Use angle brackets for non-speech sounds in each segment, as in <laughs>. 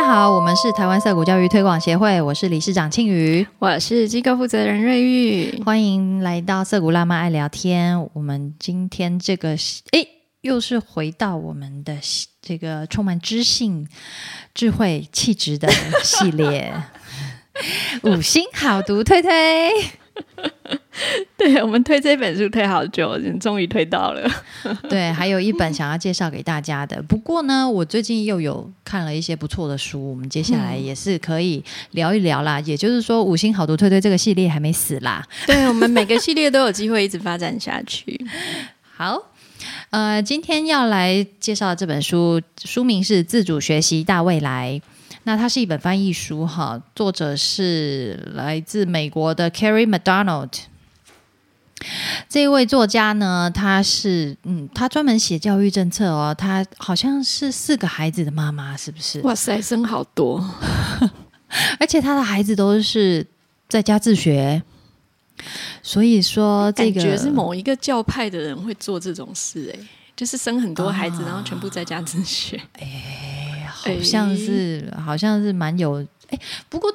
家好，我们是台湾色谷教育推广协会，我是理事长庆瑜，我是机构负责人瑞玉，欢迎来到色谷辣妈爱聊天。我们今天这个诶，又是回到我们的这个充满知性、智慧、气质的系列，<laughs> <laughs> <laughs> 五星好读推推。<laughs> 对我们推这本书推好久，终于推到了。<laughs> 对，还有一本想要介绍给大家的。不过呢，我最近又有看了一些不错的书，我们接下来也是可以聊一聊啦。也就是说，五星好读推推这个系列还没死啦。<laughs> 对我们每个系列都有机会一直发展下去。好，呃，今天要来介绍这本书，书名是《自主学习大未来》。那它是一本翻译书，哈，作者是来自美国的 Carrie McDonald。这一位作家呢，他是嗯，他专门写教育政策哦，他好像是四个孩子的妈妈，是不是？哇塞，生好多，<laughs> 而且他的孩子都是在家自学，所以说这个是某一个教派的人会做这种事，哎，就是生很多孩子，然后全部在家自学，哎。好像是，好像是蛮有哎，不过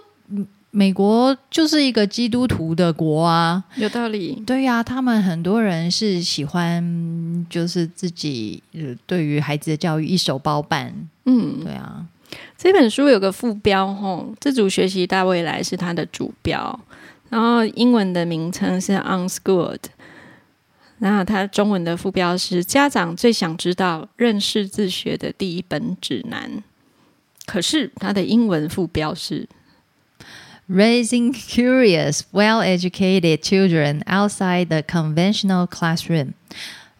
美国就是一个基督徒的国啊，有道理。对呀，他们很多人是喜欢，就是自己对于孩子的教育一手包办。嗯，对啊。这本书有个副标，吼，自主学习大未来是它的主标，然后英文的名称是 Unschooled，然后它中文的副标是家长最想知道认识自学的第一本指南。可是它的英文副标是 "Raising curious, well-educated children outside the conventional classroom"。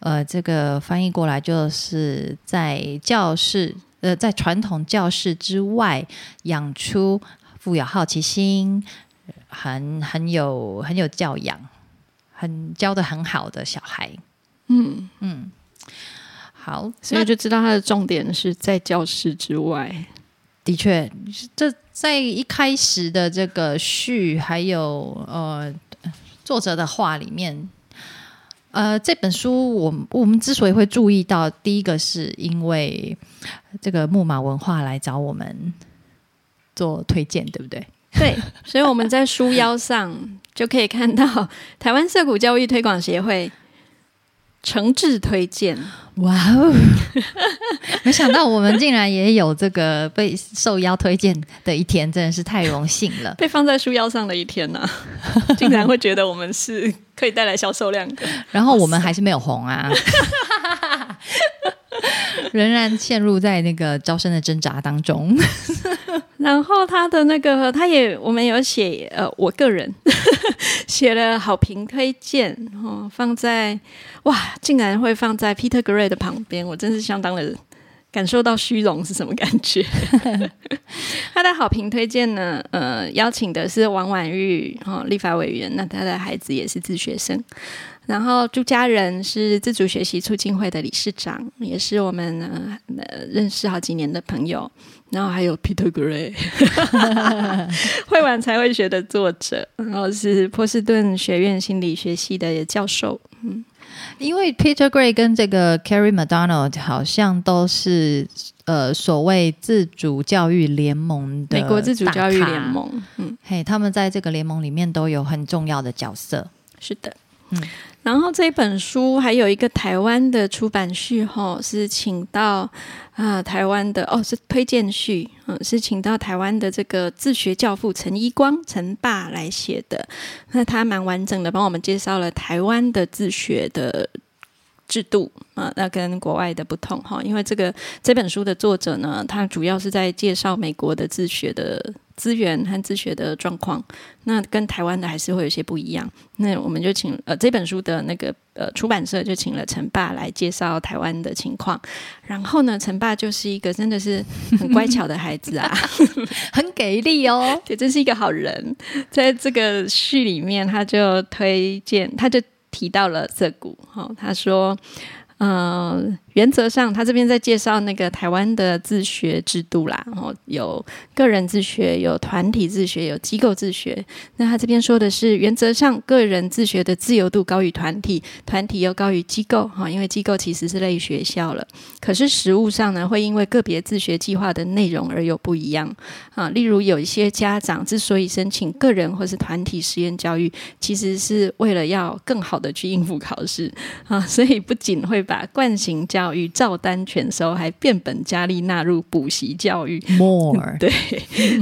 呃，这个翻译过来就是在教室，呃，在传统教室之外养出富有好奇心、很很有很有教养、很教的很好的小孩。嗯嗯，好，所以就知道它的重点是在教室之外。的确，这在一开始的这个序，还有呃作者的话里面，呃这本书我我们之所以会注意到，第一个是因为这个木马文化来找我们做推荐，对不对？对，所以我们在书腰上就可以看到 <laughs> 台湾色谷教育推广协会。诚挚推荐！哇哦，<laughs> 没想到我们竟然也有这个被受邀推荐的一天，真的是太荣幸了。被放在书腰上的一天呢，<laughs> 竟然会觉得我们是可以带来销售量的。<laughs> 然后我们还是没有红啊，<laughs> 仍然陷入在那个招生的挣扎当中。<laughs> 然后他的那个，他也我们有写，呃，我个人 <laughs> 写了好评推荐，哦，放在哇，竟然会放在 Peter Gray 的旁边，我真是相当的感受到虚荣是什么感觉。他的好评推荐呢，呃，邀请的是王婉玉，哈，立法委员，那他的孩子也是自学生。然后朱家人是自主学习促进会的理事长，也是我们呃认识好几年的朋友。然后还有 Peter Gray，<laughs> 会玩才会学的作者，然后是波士顿学院心理学系的教授。嗯，因为 Peter Gray 跟这个 Carrie McDonald 好像都是呃所谓自主教育联盟的美国自主教育联盟。嗯，嘿，他们在这个联盟里面都有很重要的角色。是的，嗯。然后这本书还有一个台湾的出版序，哈，是请到啊台湾的哦，是推荐序，嗯，是请到台湾的这个自学教父陈一光陈爸来写的。那他蛮完整的，帮我们介绍了台湾的自学的制度啊，那跟国外的不同哈。因为这个这本书的作者呢，他主要是在介绍美国的自学的。资源和自学的状况，那跟台湾的还是会有些不一样。那我们就请呃这本书的那个呃出版社就请了陈爸来介绍台湾的情况。然后呢，陈爸就是一个真的是很乖巧的孩子啊，<laughs> <laughs> 很给力哦，也真是一个好人。在这个序里面，他就推荐，他就提到了这股。哈，他说，嗯。原则上，他这边在介绍那个台湾的自学制度啦，然后有个人自学，有团体自学，有机构自学。那他这边说的是，原则上个人自学的自由度高于团体，团体又高于机构哈，因为机构其实是类学校了。可是实物上呢，会因为个别自学计划的内容而有不一样啊。例如，有一些家长之所以申请个人或是团体实验教育，其实是为了要更好的去应付考试啊，所以不仅会把惯性教育照单全收，还变本加厉纳入补习教育。More <laughs> 对，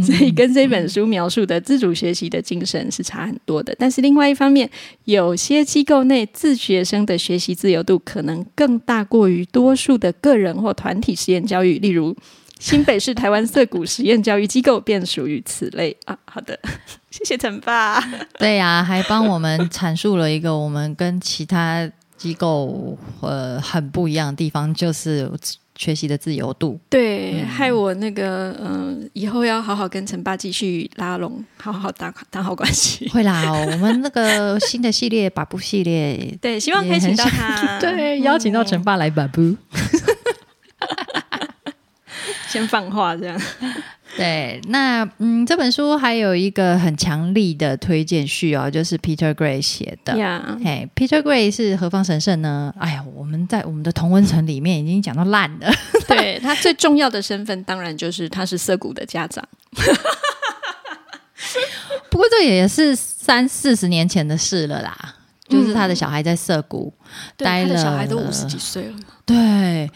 所以跟这本书描述的自主学习的精神是差很多的。但是另外一方面，有些机构内自学生的学习自由度可能更大过于多数的个人或团体实验教育，例如新北市台湾涩谷实验教育机构便属于此类啊。好的，<laughs> 谢谢陈爸。对呀，还帮我们阐述了一个我们跟其他机构呃很不一样的地方，就是学习的自由度。对，害我那个嗯，以后要好好跟陈爸继续拉拢，好好打打好关系。会啦，我们那个新的系列把布系列，<laughs> 对，希望可以请到他，对，邀请到陈爸来把布。<laughs> 先放话这样，对，那嗯，这本书还有一个很强力的推荐序哦，就是 Peter Gray 写的。呀，嘿，Peter Gray 是何方神圣呢？哎呀，我们在我们的同温层里面已经讲到烂了。<laughs> 对他最重要的身份，当然就是他是涩谷的家长。<laughs> 不过这也是三四十年前的事了啦。就是他的小孩在涩谷待了，小孩都五十几岁了。对，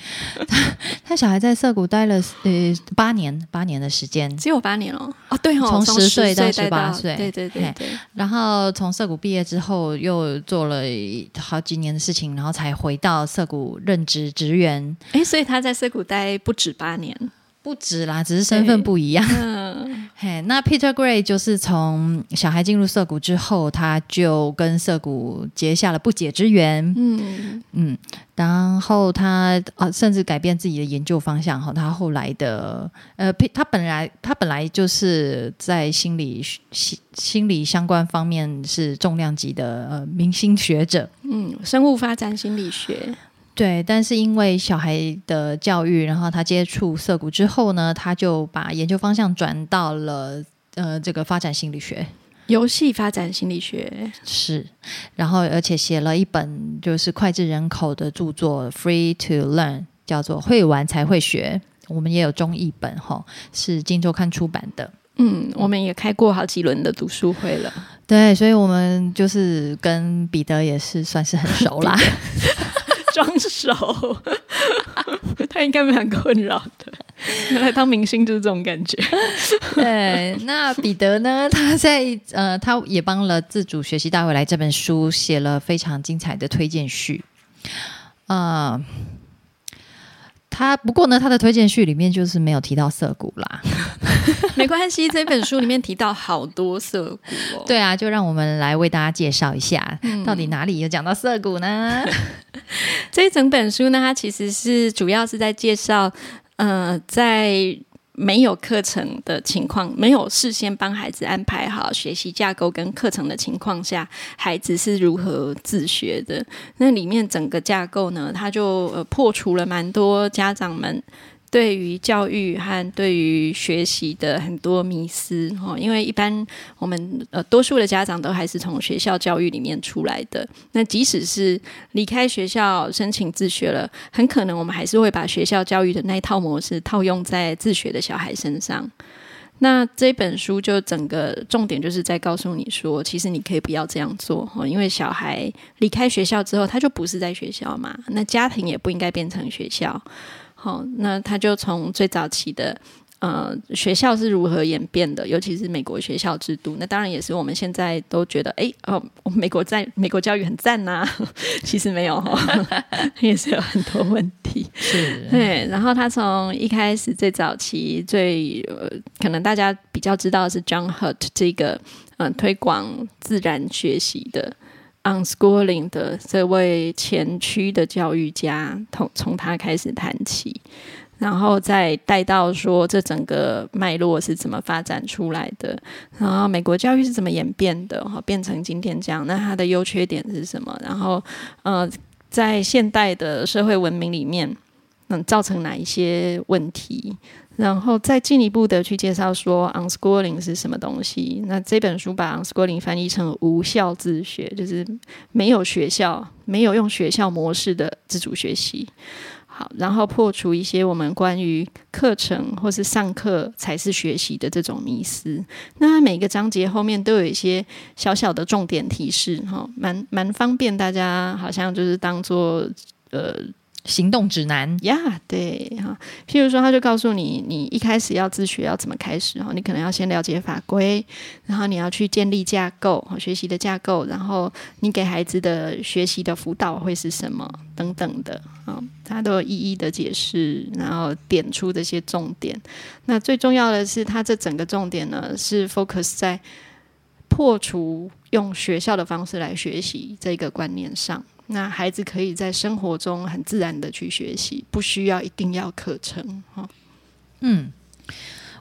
他他小孩在涩谷待了呃八年，八年的时间，只有八年哦。哦，对哦，从十岁到十八岁，对对对对。然后从涩谷毕业之后，又做了好几年的事情，然后才回到涩谷任职职员。哎，所以他在涩谷待不止八年。不止啦，只是身份不一样。<laughs> 嘿，那 Peter Gray 就是从小孩进入涩谷之后，他就跟涩谷结下了不解之缘。嗯嗯，然后他啊，甚至改变自己的研究方向。哈，他后来的呃，他本来他本来就是在心理心心理相关方面是重量级的呃明星学者。嗯，生物发展心理学。对，但是因为小孩的教育，然后他接触涩谷之后呢，他就把研究方向转到了呃这个发展心理学、游戏发展心理学是，然后而且写了一本就是脍炙人口的著作《Free to Learn》，叫做《会玩才会学》，我们也有中译本哈，是金周刊出版的。嗯，我们也开过好几轮的读书会了。对，所以我们就是跟彼得也是算是很熟啦。<laughs> 双手，<laughs> 他应该蛮困扰的。原来当明星就是这种感觉。对，那彼得呢？<laughs> 他在呃，他也帮了《自主学习大会来》这本书写了非常精彩的推荐序。啊，他不过呢，他的推荐序里面就是没有提到涩谷啦。没关系，这本书里面提到好多色谷哦。<laughs> 对啊，就让我们来为大家介绍一下，到底哪里有讲到色谷呢？<laughs> 这一整本书呢，它其实是主要是在介绍，呃，在没有课程的情况，没有事先帮孩子安排好学习架构跟课程的情况下，孩子是如何自学的。那里面整个架构呢，它就呃破除了蛮多家长们。对于教育和对于学习的很多迷思哈，因为一般我们呃多数的家长都还是从学校教育里面出来的。那即使是离开学校申请自学了，很可能我们还是会把学校教育的那一套模式套用在自学的小孩身上。那这本书就整个重点就是在告诉你说，其实你可以不要这样做哈，因为小孩离开学校之后，他就不是在学校嘛，那家庭也不应该变成学校。好，那他就从最早期的呃学校是如何演变的，尤其是美国学校制度，那当然也是我们现在都觉得，哎哦，美国在美国教育很赞呐，<laughs> 其实没有哈，<laughs> 也是有很多问题。是，对。然后他从一开始最早期最呃，可能大家比较知道的是 John Hurt 这个嗯推广自然学习的。Unschooling 的这位前驱的教育家，从从他开始谈起，然后再带到说这整个脉络是怎么发展出来的，然后美国教育是怎么演变的，哈，变成今天这样，那它的优缺点是什么？然后，呃，在现代的社会文明里面。能造成哪一些问题，然后再进一步的去介绍说 unschooling 是什么东西。那这本书把 unschooling 翻译成无效自学，就是没有学校、没有用学校模式的自主学习。好，然后破除一些我们关于课程或是上课才是学习的这种迷思。那每个章节后面都有一些小小的重点提示，哈，蛮蛮方便大家，好像就是当做呃。行动指南呀，对哈，譬如说，他就告诉你，你一开始要自学要怎么开始哈，你可能要先了解法规，然后你要去建立架构，学习的架构，然后你给孩子的学习的辅导会是什么等等的啊，他都有一一的解释，然后点出这些重点。那最重要的是，他这整个重点呢是 focus 在破除用学校的方式来学习这个观念上。那孩子可以在生活中很自然的去学习，不需要一定要课程哈。嗯，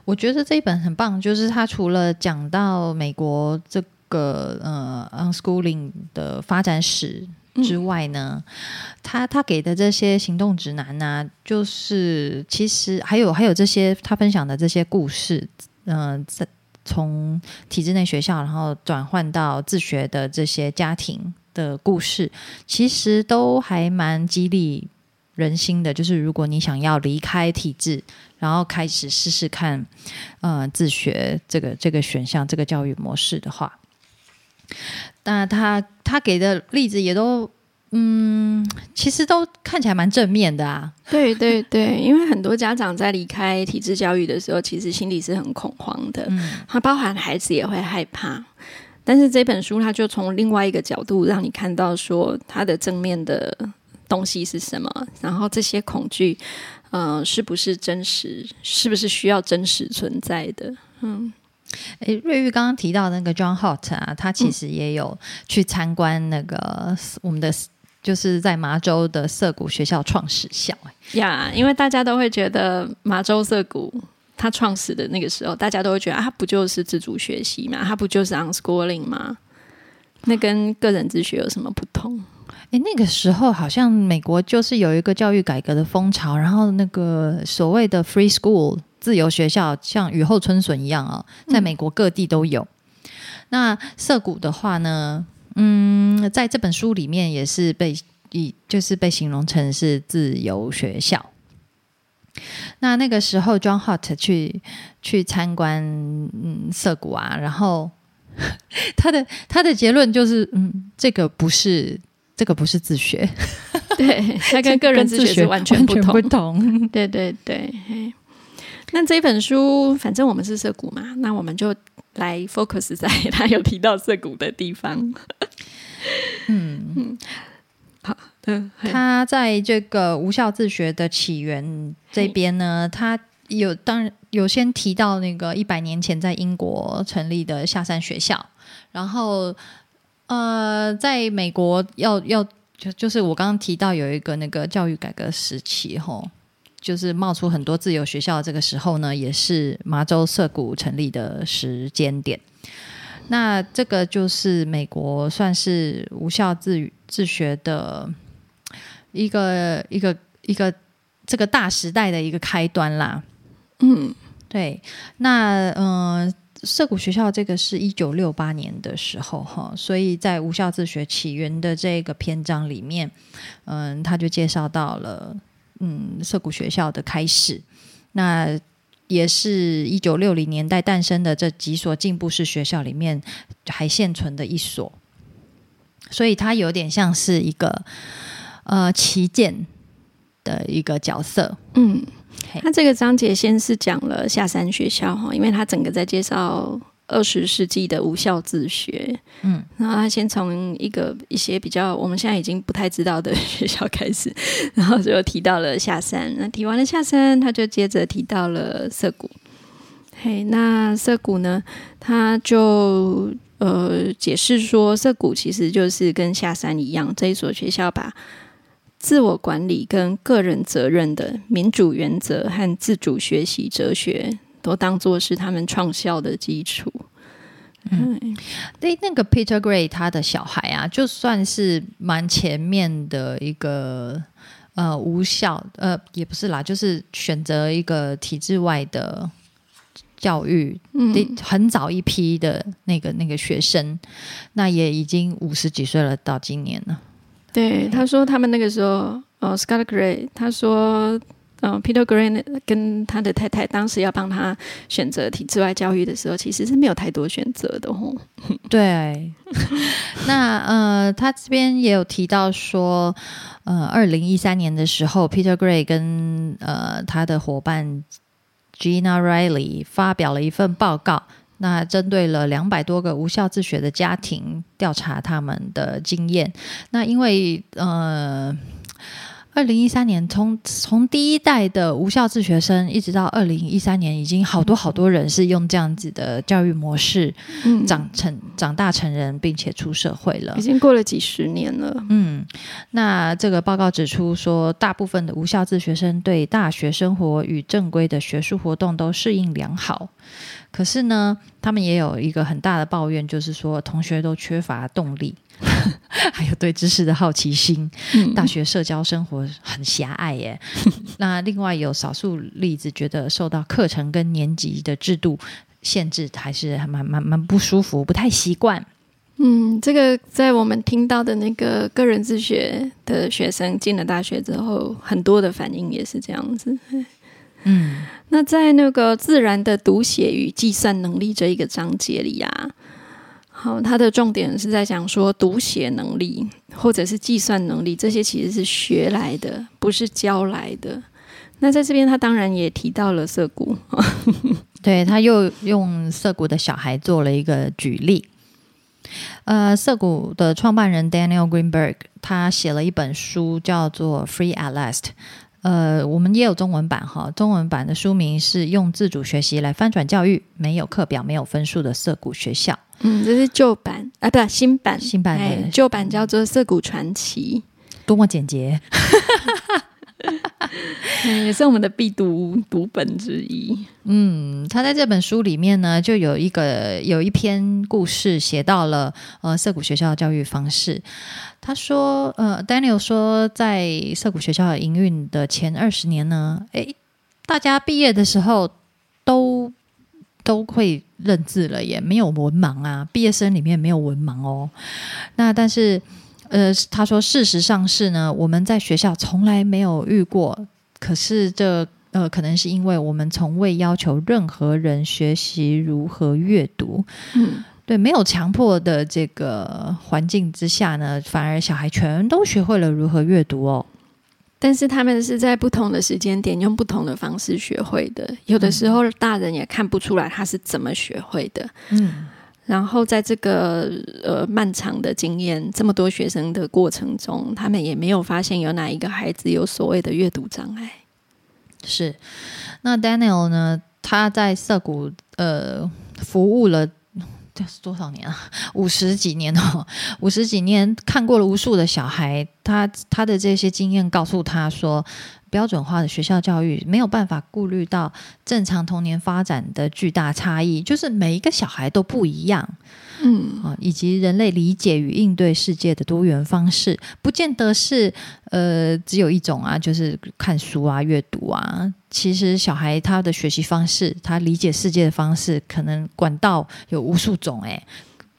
我觉得这一本很棒，就是他除了讲到美国这个呃 unschooling 的发展史之外呢，他他给的这些行动指南呢，就是其实还有还有这些他分享的这些故事，嗯，在从体制内学校然后转换到自学的这些家庭。的故事其实都还蛮激励人心的，就是如果你想要离开体制，然后开始试试看，呃，自学这个这个选项，这个教育模式的话，那他他给的例子也都，嗯，其实都看起来蛮正面的啊。对对对，因为很多家长在离开体制教育的时候，其实心里是很恐慌的，嗯，他包含孩子也会害怕。但是这本书，它就从另外一个角度让你看到，说它的正面的东西是什么，然后这些恐惧，呃，是不是真实，是不是需要真实存在的？嗯，诶，瑞玉刚刚提到那个 John Hott 啊，他其实也有去参观那个我们的，就是在麻州的涩谷学校创始校，呀，因为大家都会觉得麻州涩谷。他创始的那个时候，大家都会觉得啊，他不就是自主学习嘛？他不就是 unschooling 吗？那跟个人自学有什么不同？诶，那个时候好像美国就是有一个教育改革的风潮，然后那个所谓的 free school 自由学校，像雨后春笋一样啊，在美国各地都有。那涩谷的话呢，嗯，在这本书里面也是被以就是被形容成是自由学校。那那个时候，John Hott 去去参观嗯涩谷啊，然后 <laughs> 他的他的结论就是，嗯，这个不是这个不是自学，对他跟个人自学是完全不同，不同，对对对。那这本书，反正我们是涩谷嘛，那我们就来 focus 在 <laughs> 他有提到涩谷的地方。嗯嗯。他在这个无效自学的起源这边呢，他有当然有先提到那个一百年前在英国成立的下山学校，然后呃，在美国要要就就是我刚刚提到有一个那个教育改革时期吼，就是冒出很多自由学校，这个时候呢，也是麻州涩谷成立的时间点。那这个就是美国算是无效自自学的。一个一个一个这个大时代的一个开端啦，嗯，对，那嗯，涩谷学校这个是一九六八年的时候哈，所以在无效自学起源的这个篇章里面，嗯，他就介绍到了嗯涩谷学校的开始，那也是一九六零年代诞生的这几所进步式学校里面还现存的一所，所以它有点像是一个。呃，旗舰的一个角色。嗯，他这个章节先是讲了下山学校哈，因为他整个在介绍二十世纪的无效自学。嗯，然后他先从一个一些比较我们现在已经不太知道的学校开始，<laughs> 然后就提到了下山。那提完了下山，他就接着提到了涩谷。嘿，那涩谷呢，他就呃解释说，涩谷其实就是跟下山一样，这一所学校把自我管理跟个人责任的民主原则和自主学习哲学，都当做是他们创校的基础。嗯，对，那个 Peter Gray 他的小孩啊，就算是蛮前面的一个呃无效，呃也不是啦，就是选择一个体制外的教育，嗯，很早一批的那个那个学生，那也已经五十几岁了，到今年了。对，他说他们那个时候，呃，Scott Gray，他说。嗯，Peter Gray 跟他的太太当时要帮他选择体制外教育的时候，其实是没有太多选择的哦。<laughs> 对，那呃，他这边也有提到说，呃，二零一三年的时候，Peter Gray 跟呃他的伙伴 Gina Riley 发表了一份报告，那针对了两百多个无效自学的家庭，调查他们的经验。那因为呃。二零一三年，从从第一代的无效自学生，一直到二零一三年，已经好多好多人是用这样子的教育模式长成长大成人，并且出社会了。已经过了几十年了。嗯，那这个报告指出说，大部分的无效自学生对大学生活与正规的学术活动都适应良好。可是呢，他们也有一个很大的抱怨，就是说同学都缺乏动力，<laughs> 还有对知识的好奇心。大学社交生活很狭隘耶。<laughs> 那另外有少数例子，觉得受到课程跟年级的制度限制，还是还蛮蛮蛮不舒服，不太习惯。嗯，这个在我们听到的那个个人自学的学生进了大学之后，很多的反应也是这样子。嗯。那在那个自然的读写与计算能力这一个章节里啊，好，它的重点是在讲说读写能力或者是计算能力这些其实是学来的，不是教来的。那在这边，他当然也提到了涩谷，对他又用涩谷的小孩做了一个举例。呃，涩谷的创办人 Daniel Greenberg 他写了一本书，叫做《Free at Last》。呃，我们也有中文版哈，中文版的书名是用自主学习来翻转教育，没有课表、没有分数的涩谷学校。嗯，这是旧版啊，不，新版，新版的旧版叫做《涩谷传奇》，多么简洁。<laughs> <laughs> 也是我们的必读读本之一。嗯，他在这本书里面呢，就有一个有一篇故事写到了呃涩谷学校的教育方式。他说，呃，Daniel 说，在涩谷学校营运的前二十年呢，诶，大家毕业的时候都都会认字了，也没有文盲啊，毕业生里面没有文盲哦。那但是。呃，他说，事实上是呢，我们在学校从来没有遇过。可是这呃，可能是因为我们从未要求任何人学习如何阅读。嗯，对，没有强迫的这个环境之下呢，反而小孩全都学会了如何阅读哦。但是他们是在不同的时间点用不同的方式学会的。有的时候大人也看不出来他是怎么学会的。嗯。然后在这个呃漫长的经验，这么多学生的过程中，他们也没有发现有哪一个孩子有所谓的阅读障碍。是，那 Daniel 呢？他在涩谷呃服务了这是多少年啊？<laughs> 五十几年哦，五十几年看过了无数的小孩，他他的这些经验告诉他说。标准化的学校教育没有办法顾虑到正常童年发展的巨大差异，就是每一个小孩都不一样，嗯啊，以及人类理解与应对世界的多元方式，不见得是呃只有一种啊，就是看书啊、阅读啊。其实小孩他的学习方式，他理解世界的方式，可能管道有无数种哎。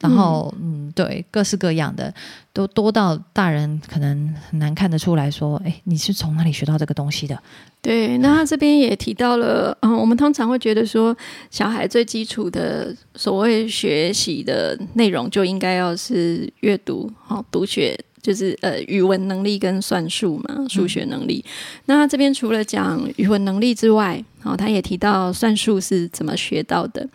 然后，嗯，对，各式各样的都多到大人可能很难看得出来说，哎，你是从哪里学到这个东西的？对，那他这边也提到了，嗯，我们通常会觉得说，小孩最基础的所谓学习的内容就应该要是阅读，好，读写就是呃语文能力跟算术嘛，数学能力。那他这边除了讲语文能力之外，好，他也提到算术是怎么学到的。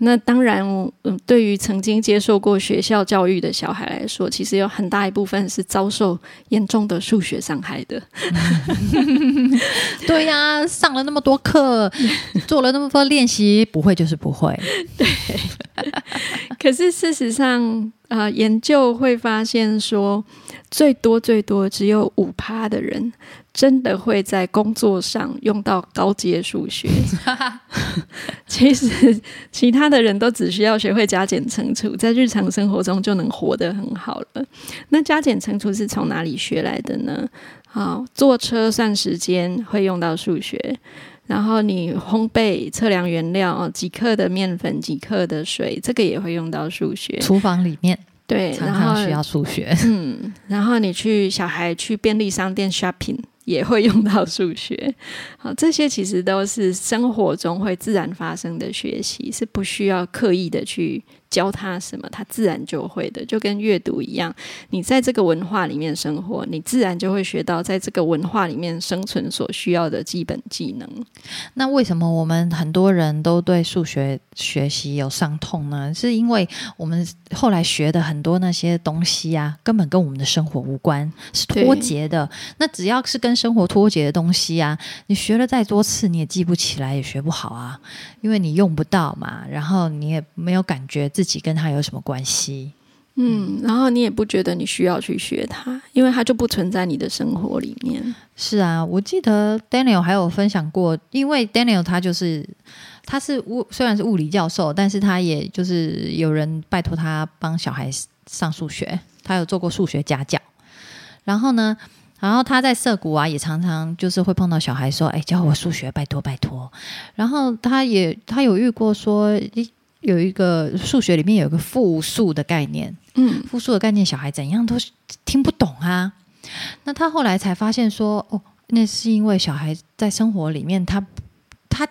那当然，嗯，对于曾经接受过学校教育的小孩来说，其实有很大一部分是遭受严重的数学伤害的。<laughs> 对呀，上了那么多课，做了那么多练习，不会就是不会。<laughs> 对。<laughs> 可是事实上，啊，研究会发现说，最多最多只有五趴的人真的会在工作上用到高阶数学。<laughs> 其实其他的人都只需要学会加减乘除，在日常生活中就能活得很好了。那加减乘除是从哪里学来的呢？好，坐车算时间会用到数学，然后你烘焙测量原料，几克的面粉，几克的水，这个也会用到数学。厨房里面。对，常常需要数学。嗯，然后你去小孩去便利商店 shopping 也会用到数学。好，这些其实都是生活中会自然发生的学习，是不需要刻意的去。教他什么，他自然就会的，就跟阅读一样。你在这个文化里面生活，你自然就会学到在这个文化里面生存所需要的基本技能。那为什么我们很多人都对数学学习有伤痛呢？是因为我们后来学的很多那些东西啊，根本跟我们的生活无关，是脱节的。那只要是跟生活脱节的东西啊，你学了再多次，你也记不起来，也学不好啊，因为你用不到嘛，然后你也没有感觉。自己跟他有什么关系？嗯，然后你也不觉得你需要去学它，因为它就不存在你的生活里面。是啊，我记得 Daniel 还有分享过，因为 Daniel 他就是他是物虽然是物理教授，但是他也就是有人拜托他帮小孩上数学，他有做过数学家教。然后呢，然后他在涩谷啊，也常常就是会碰到小孩说：“哎，教我数学，拜托拜托。”然后他也他有遇过说。有一个数学里面有一个复数的概念，嗯，复数的概念小孩怎样都听不懂啊。那他后来才发现说，哦，那是因为小孩在生活里面，他他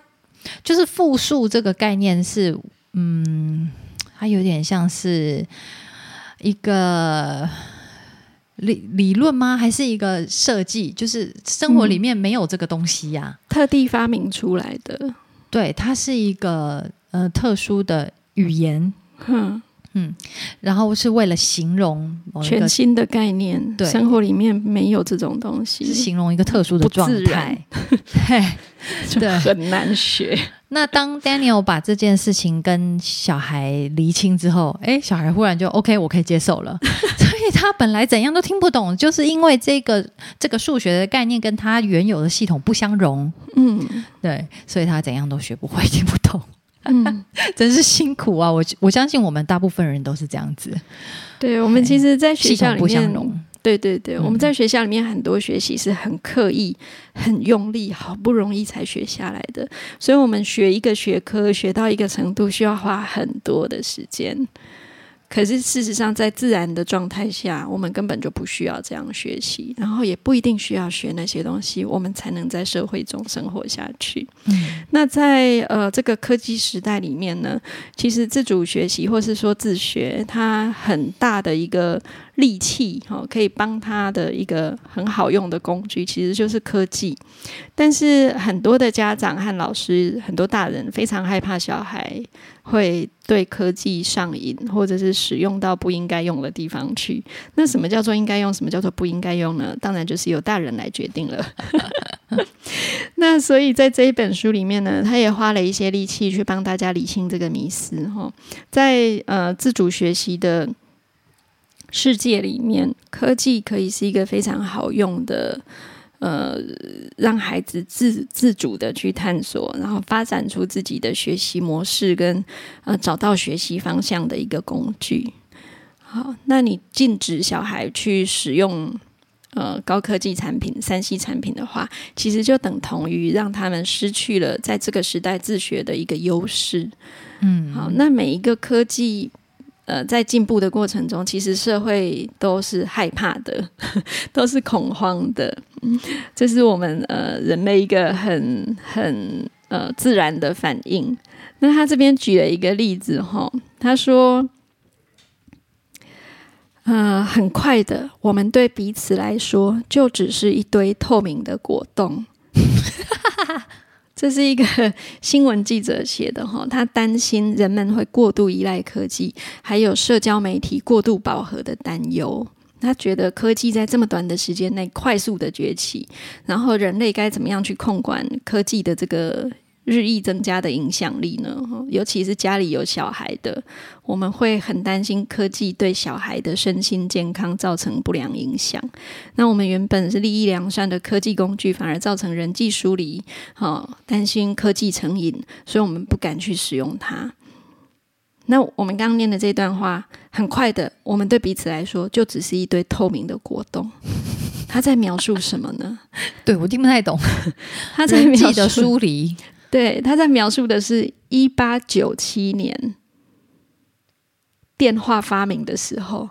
就是复数这个概念是，嗯，它有点像是一个理理论吗？还是一个设计？就是生活里面没有这个东西呀，特地发明出来的。对，它是一个。呃，特殊的语言，嗯嗯，然后是为了形容全新的概念，对，生活里面没有这种东西，是形容一个特殊的状态，对，<laughs> 很难学。那当 Daniel 把这件事情跟小孩厘清之后，哎，小孩忽然就 OK，我可以接受了。<laughs> 所以他本来怎样都听不懂，就是因为这个这个数学的概念跟他原有的系统不相容，嗯，对，所以他怎样都学不会，听不懂。嗯，<laughs> 真是辛苦啊！我我相信我们大部分人都是这样子。对，我们其实，在学校里面，对对对，我们在学校里面很多学习是很刻意、很用力，好不容易才学下来的。所以，我们学一个学科学到一个程度，需要花很多的时间。可是事实上，在自然的状态下，我们根本就不需要这样学习，然后也不一定需要学那些东西，我们才能在社会中生活下去。嗯，那在呃这个科技时代里面呢，其实自主学习或是说自学，它很大的一个。利器哈，可以帮他的一个很好用的工具，其实就是科技。但是很多的家长和老师，很多大人非常害怕小孩会对科技上瘾，或者是使用到不应该用的地方去。那什么叫做应该用？什么叫做不应该用呢？当然就是由大人来决定了。<laughs> 那所以在这一本书里面呢，他也花了一些力气去帮大家理清这个迷思哈。在呃自主学习的。世界里面，科技可以是一个非常好用的，呃，让孩子自自主的去探索，然后发展出自己的学习模式，跟呃找到学习方向的一个工具。好，那你禁止小孩去使用呃高科技产品、三 C 产品的话，其实就等同于让他们失去了在这个时代自学的一个优势。嗯，好，那每一个科技。呃，在进步的过程中，其实社会都是害怕的，<laughs> 都是恐慌的。这是我们呃人类一个很很呃自然的反应。那他这边举了一个例子哈，他说，呃，很快的，我们对彼此来说，就只是一堆透明的果冻。<laughs> 这是一个 <laughs> 新闻记者写的哈，他担心人们会过度依赖科技，还有社交媒体过度饱和的担忧。他觉得科技在这么短的时间内快速的崛起，然后人类该怎么样去控管科技的这个日益增加的影响力呢？尤其是家里有小孩的，我们会很担心科技对小孩的身心健康造成不良影响。那我们原本是利益良善的科技工具，反而造成人际疏离，哈，担心科技成瘾，所以我们不敢去使用它。那我们刚刚念的这段话，很快的，我们对彼此来说，就只是一堆透明的果冻。他在描述什么呢？<laughs> 对我听不太懂。他在描的疏离，对，他在描述的是一八九七年电话发明的时候。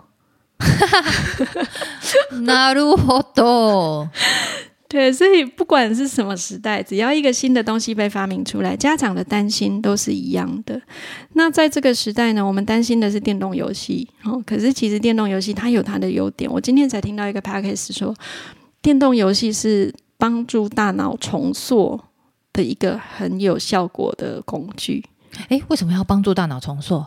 なるほど。对，所以不管是什么时代，只要一个新的东西被发明出来，家长的担心都是一样的。那在这个时代呢，我们担心的是电动游戏哦。可是其实电动游戏它有它的优点。我今天才听到一个 p a c k a g e 说，电动游戏是帮助大脑重塑 的一个很有效果的工具。哎，为什么要帮助大脑重塑？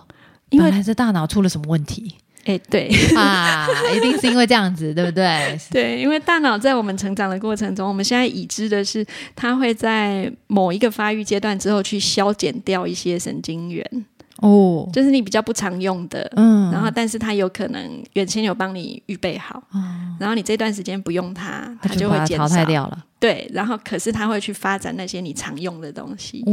因为还是大脑出了什么问题？哎，对 <laughs> 啊，一定是因为这样子，对不对？<laughs> 对，因为大脑在我们成长的过程中，我们现在已知的是，它会在某一个发育阶段之后去消减掉一些神经元。哦，就是你比较不常用的，嗯，然后但是它有可能原先有帮你预备好，然后你这段时间不用它，它就会淘汰掉了。对，然后可是他会去发展那些你常用的东西。哦，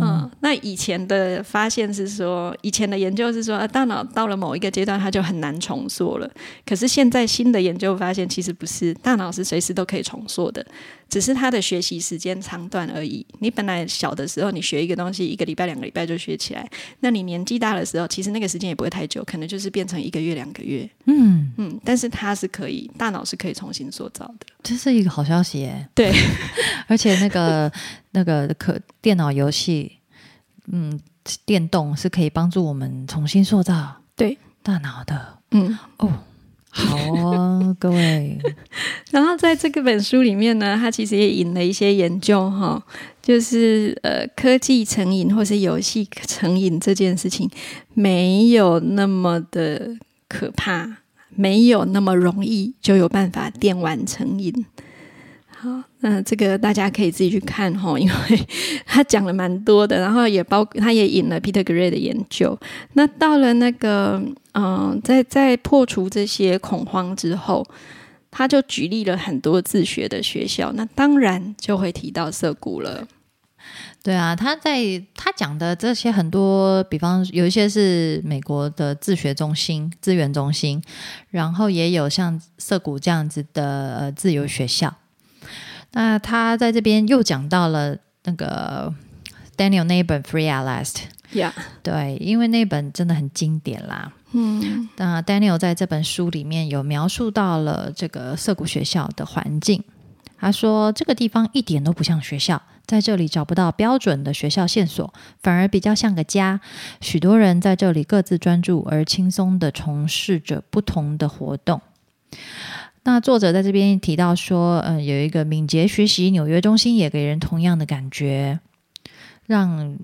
嗯，那以前的发现是说，以前的研究是说，大脑到了某一个阶段，它就很难重塑了。可是现在新的研究发现，其实不是，大脑是随时都可以重塑的，只是它的学习时间长短而已。你本来小的时候，你学一个东西，一个礼拜、两个礼拜就学起来，那你年纪大的时候，其实那个时间也不会太久，可能就是变成一个月、两个月。嗯嗯，但是它是可以，大脑是可以重新塑造的。这是一个好消息耶！对，<laughs> 而且那个那个可电脑游戏，嗯，电动是可以帮助我们重新塑造对大脑的。嗯哦，好啊，<laughs> 各位。然后在这个本书里面呢，他其实也引了一些研究哈，就是呃，科技成瘾或是游戏成瘾这件事情没有那么的可怕。没有那么容易就有办法电玩成瘾。好，那这个大家可以自己去看哈，<laughs> 因为他讲了蛮多的，然后也包他也引了 Peter Gray 的研究。那到了那个嗯，在在破除这些恐慌之后，他就举例了很多自学的学校，那当然就会提到涩谷了。对啊，他在他讲的这些很多，比方有一些是美国的自学中心、资源中心，然后也有像涩谷这样子的呃自由学校。那他在这边又讲到了那个 Daniel 那一本《Free at Last》，Yeah，对，因为那本真的很经典啦。嗯，那 Daniel 在这本书里面有描述到了这个涩谷学校的环境。他说：“这个地方一点都不像学校，在这里找不到标准的学校线索，反而比较像个家。许多人在这里各自专注而轻松的从事着不同的活动。”那作者在这边提到说：“嗯，有一个敏捷学习纽约中心也给人同样的感觉，让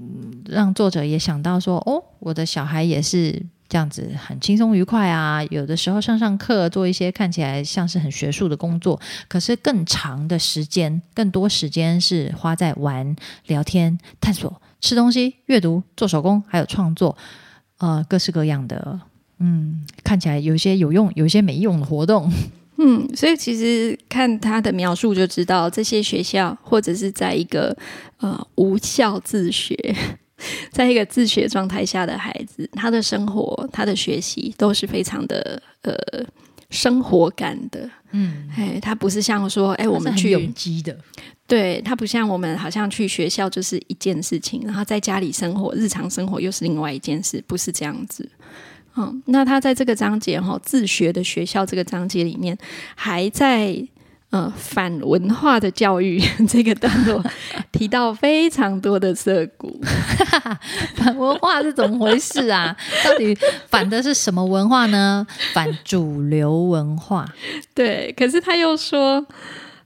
让作者也想到说：哦，我的小孩也是。”这样子很轻松愉快啊！有的时候上上课，做一些看起来像是很学术的工作，可是更长的时间、更多时间是花在玩、聊天、探索、吃东西、阅读、做手工，还有创作，呃，各式各样的，嗯，看起来有一些有用，有一些没用的活动。嗯，所以其实看他的描述就知道，这些学校或者是在一个呃无效自学。<laughs> 在一个自学状态下的孩子，他的生活、他的学习都是非常的呃生活感的。嗯，哎，他不是像说，哎，我们去有机的，对他不像我们好像去学校就是一件事情，然后在家里生活、日常生活又是另外一件事，不是这样子。嗯，那他在这个章节哈，自学的学校这个章节里面还在。呃，反文化的教育这个段落 <laughs> 提到非常多的涩谷，<laughs> 反文化是怎么回事啊？到底反的是什么文化呢？反主流文化。<laughs> 对，可是他又说，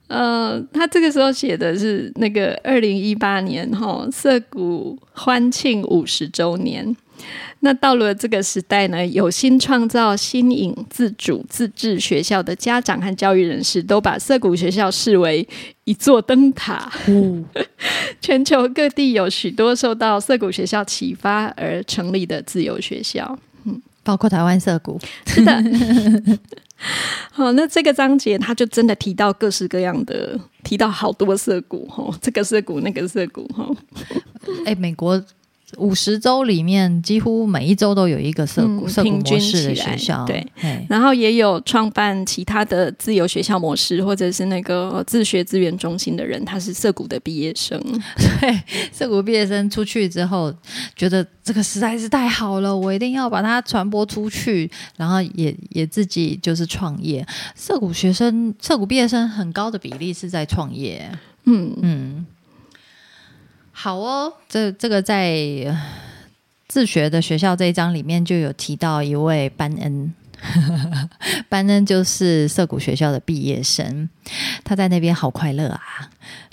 呃，他这个时候写的是那个二零一八年哈涩谷欢庆五十周年。那到了这个时代呢，有心创造新颖、自主、自治学校的家长和教育人士，都把涩谷学校视为一座灯塔。<laughs> 全球各地有许多受到涩谷学校启发而成立的自由学校，嗯，包括台湾涩谷，是的。<laughs> 好，那这个章节他就真的提到各式各样的，提到好多涩谷哈，这个涩谷那个涩谷哈，哎，美国。五十周里面，几乎每一周都有一个涩谷涩谷模式的学校，对，然后也有创办其他的自由学校模式，或者是那个自学资源中心的人，他是涩谷的毕业生。<laughs> 对，涩谷毕业生出去之后，觉得这个实在是太好了，我一定要把它传播出去，然后也也自己就是创业。涩谷学生，涩谷毕业生很高的比例是在创业。嗯嗯。好哦，这这个在自学的学校这一章里面就有提到一位班恩，<laughs> 班恩就是涩谷学校的毕业生，他在那边好快乐啊，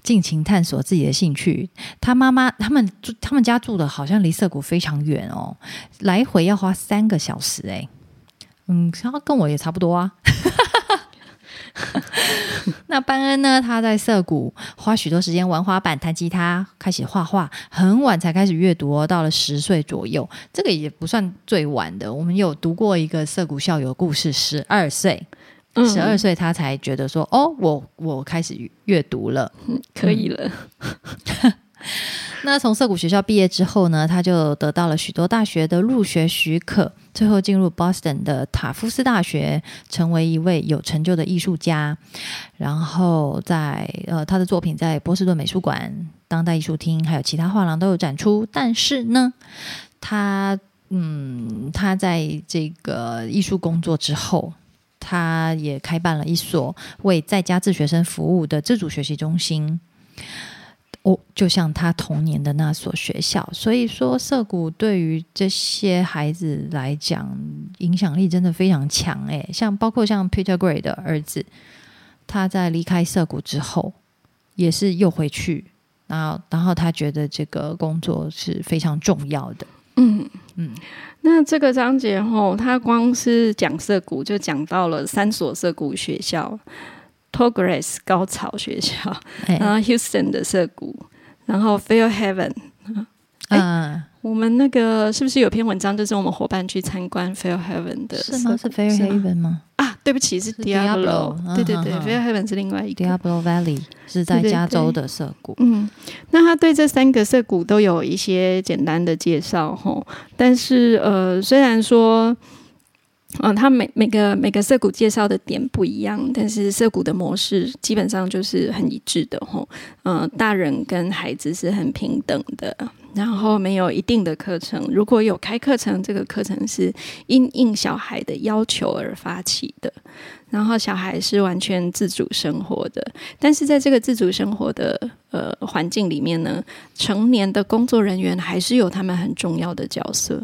尽情探索自己的兴趣。他妈妈他们住他们家住的好像离涩谷非常远哦，来回要花三个小时哎，嗯，他跟我也差不多啊。<laughs> 那班恩呢？他在涩谷花许多时间玩滑板、弹吉他，开始画画，很晚才开始阅读哦。到了十岁左右，这个也不算最晚的。我们有读过一个涩谷校友故事，十二岁，十二岁他才觉得说：“哦，我我开始阅读了，可以了。<laughs> ”那从涩谷学校毕业之后呢，他就得到了许多大学的入学许可，最后进入 Boston 的塔夫斯大学，成为一位有成就的艺术家。然后在呃，他的作品在波士顿美术馆、当代艺术厅还有其他画廊都有展出。但是呢，他嗯，他在这个艺术工作之后，他也开办了一所为在家自学生服务的自主学习中心。哦，就像他童年的那所学校，所以说涩谷对于这些孩子来讲影响力真的非常强诶，像包括像 Peter Gray 的儿子，他在离开涩谷之后，也是又回去，然后然后他觉得这个工作是非常重要的。嗯嗯，那这个章节后，他光是讲涩谷就讲到了三所涩谷学校。Progress 高潮学校，然后 Houston 的涩谷，然后 Fair Heaven。嗯，我们那个是不是有篇文章，就是我们伙伴去参观 Fair Heaven 的？是吗？是 Fair Heaven 吗？啊，对不起，是 Diablo。对对对，Fair Heaven 是另外一个 Diablo Valley，是在加州的涩谷。嗯，那他对这三个涩谷都有一些简单的介绍哈，但是呃，虽然说。嗯，他每每个每个涩谷介绍的点不一样，但是涩谷的模式基本上就是很一致的吼。嗯，大人跟孩子是很平等的，然后没有一定的课程。如果有开课程，这个课程是因应小孩的要求而发起的，然后小孩是完全自主生活的。但是在这个自主生活的呃环境里面呢，成年的工作人员还是有他们很重要的角色。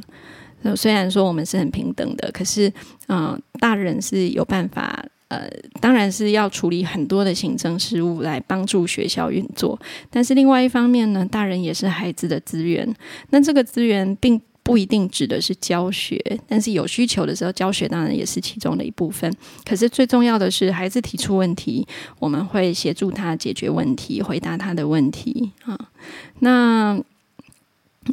虽然说我们是很平等的，可是，嗯，大人是有办法，呃，当然是要处理很多的行政事务来帮助学校运作。但是另外一方面呢，大人也是孩子的资源。那这个资源并不一定指的是教学，但是有需求的时候，教学当然也是其中的一部分。可是最重要的是，孩子提出问题，我们会协助他解决问题，回答他的问题啊。那。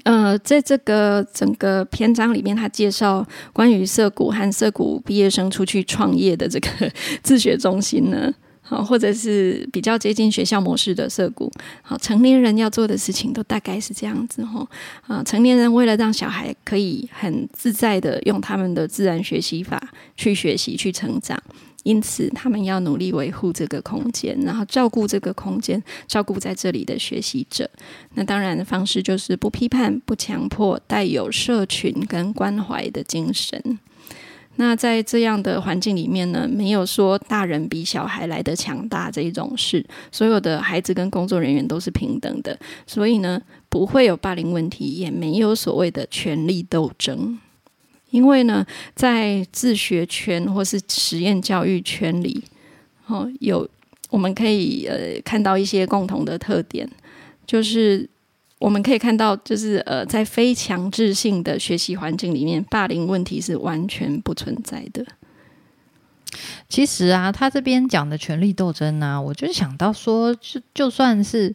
呃，在这个整个篇章里面，他介绍关于涩谷和涩谷毕业生出去创业的这个自学中心呢，好，或者是比较接近学校模式的涩谷，好，成年人要做的事情都大概是这样子哈。啊，成年人为了让小孩可以很自在的用他们的自然学习法去学习、去成长。因此，他们要努力维护这个空间，然后照顾这个空间，照顾在这里的学习者。那当然的方式就是不批判、不强迫，带有社群跟关怀的精神。那在这样的环境里面呢，没有说大人比小孩来的强大这一种事。所有的孩子跟工作人员都是平等的，所以呢，不会有霸凌问题，也没有所谓的权力斗争。因为呢，在自学圈或是实验教育圈里，哦，有我们可以呃看到一些共同的特点，就是我们可以看到，就是呃，在非强制性的学习环境里面，霸凌问题是完全不存在的。其实啊，他这边讲的权力斗争呢，我就想到说，就就算是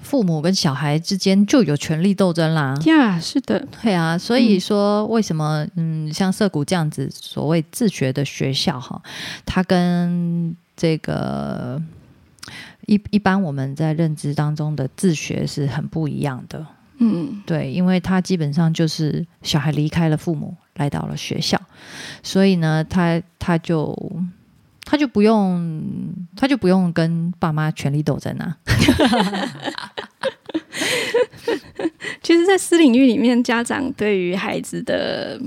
父母跟小孩之间就有权力斗争啦。呀，是的，对啊，所以说为什么嗯，像涩谷这样子所谓自学的学校哈，它跟这个一一般我们在认知当中的自学是很不一样的。嗯，对，因为他基本上就是小孩离开了父母，来到了学校，所以呢，他他就。他就不用，他就不用跟爸妈权力斗争啊。<laughs> 其实，在私领域里面，家长对于孩子的，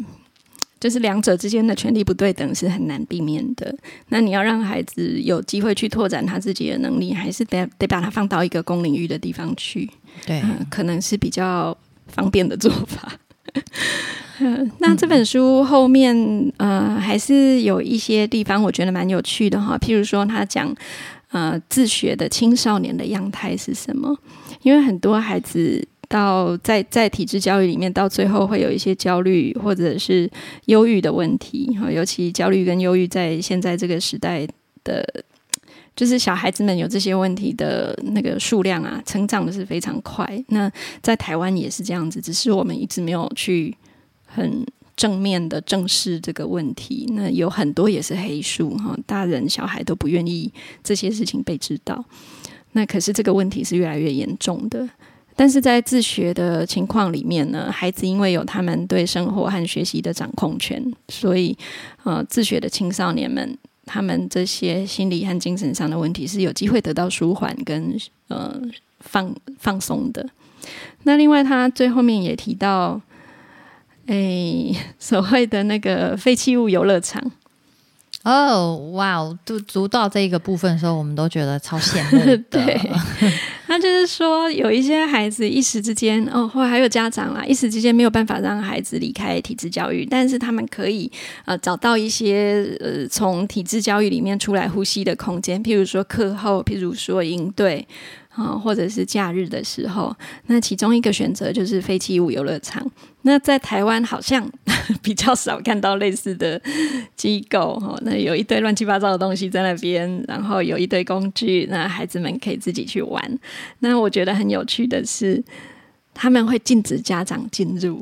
就是两者之间的权力不对等是很难避免的。那你要让孩子有机会去拓展他自己的能力，还是得得把他放到一个公领域的地方去？对，可能是比较方便的做法。<laughs> 那这本书后面呃还是有一些地方我觉得蛮有趣的哈，譬如说他讲呃自学的青少年的样态是什么？因为很多孩子到在在体制教育里面，到最后会有一些焦虑或者是忧郁的问题哈，尤其焦虑跟忧郁在现在这个时代的，就是小孩子们有这些问题的那个数量啊，成长的是非常快。那在台湾也是这样子，只是我们一直没有去。很正面的正视这个问题，那有很多也是黑数哈，大人小孩都不愿意这些事情被知道。那可是这个问题是越来越严重的。但是在自学的情况里面呢，孩子因为有他们对生活和学习的掌控权，所以呃，自学的青少年们，他们这些心理和精神上的问题是有机会得到舒缓跟呃放放松的。那另外，他最后面也提到。哎，<laughs> 所谓的那个废弃物游乐场，哦，哇哦！读读到这一个部分的时候，我们都觉得超羡慕的。<laughs> 对，他就是说，有一些孩子一时之间，哦，或还有家长啦，一时之间没有办法让孩子离开体制教育，但是他们可以呃找到一些呃从体制教育里面出来呼吸的空间，譬如说课后，譬如说应对。啊，或者是假日的时候，那其中一个选择就是废弃物游乐场。那在台湾好像 <laughs> 比较少看到类似的机构哈。那有一堆乱七八糟的东西在那边，然后有一堆工具，那孩子们可以自己去玩。那我觉得很有趣的是，他们会禁止家长进入，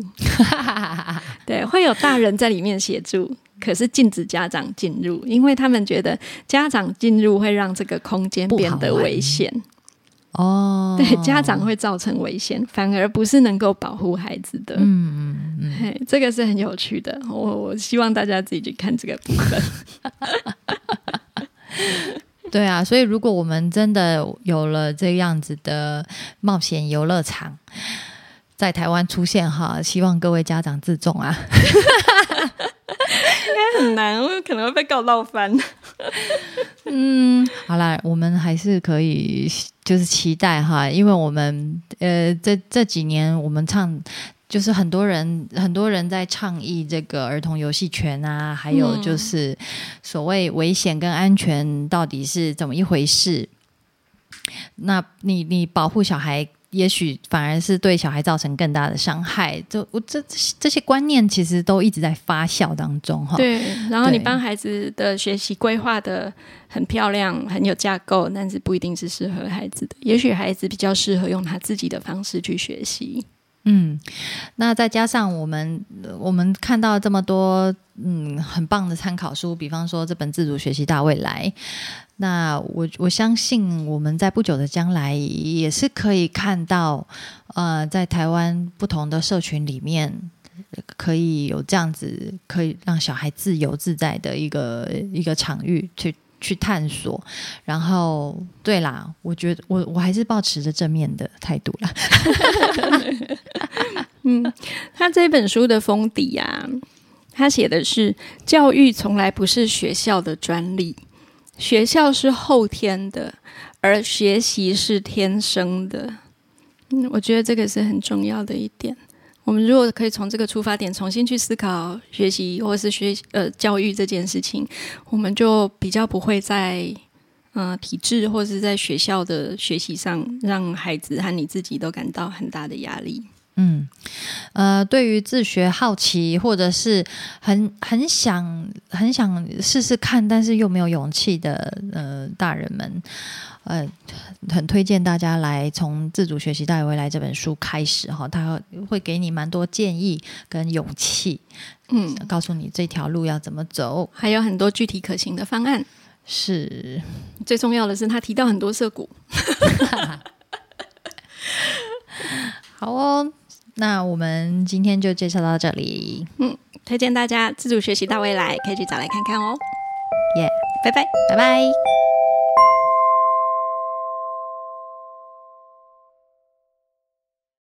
<laughs> 对，会有大人在里面协助，可是禁止家长进入，因为他们觉得家长进入会让这个空间变得危险。哦，对，家长会造成危险，反而不是能够保护孩子的。嗯嗯嗯，这个是很有趣的。我我希望大家自己去看这个部分。<laughs> 对啊，所以如果我们真的有了这样子的冒险游乐场在台湾出现哈，希望各位家长自重啊。<laughs> 应该很难，我可能会被告闹翻。嗯，好啦，我们还是可以就是期待哈，因为我们呃这这几年我们唱就是很多人很多人在倡议这个儿童游戏权啊，还有就是所谓危险跟安全到底是怎么一回事？那你你保护小孩？也许反而是对小孩造成更大的伤害。就我这这些观念其实都一直在发酵当中哈。对，然后你帮孩子的学习规划的很漂亮，很有架构，但是不一定是适合孩子的。也许孩子比较适合用他自己的方式去学习。嗯，那再加上我们我们看到这么多嗯很棒的参考书，比方说这本《自主学习大未来》。那我我相信我们在不久的将来也是可以看到，呃，在台湾不同的社群里面，可以有这样子可以让小孩自由自在的一个一个场域去去探索。然后，对啦，我觉得我我还是保持着正面的态度啦。<laughs> 嗯，他这本书的封底啊，他写的是教育从来不是学校的专利。学校是后天的，而学习是天生的。嗯，我觉得这个是很重要的一点。我们如果可以从这个出发点重新去思考学习或是学呃教育这件事情，我们就比较不会在嗯体制或是在学校的学习上让孩子和你自己都感到很大的压力。嗯，呃，对于自学好奇，或者是很很想很想试试看，但是又没有勇气的呃大人们，呃，很推荐大家来从《自主学习带回来》这本书开始哈，他会给你蛮多建议跟勇气，嗯，告诉你这条路要怎么走，还有很多具体可行的方案。是，最重要的是他提到很多涉股。<laughs> <laughs> 好哦。那我们今天就介绍到这里。嗯，推荐大家自主学习到未来，可以去找来看看哦。耶，拜拜，拜拜。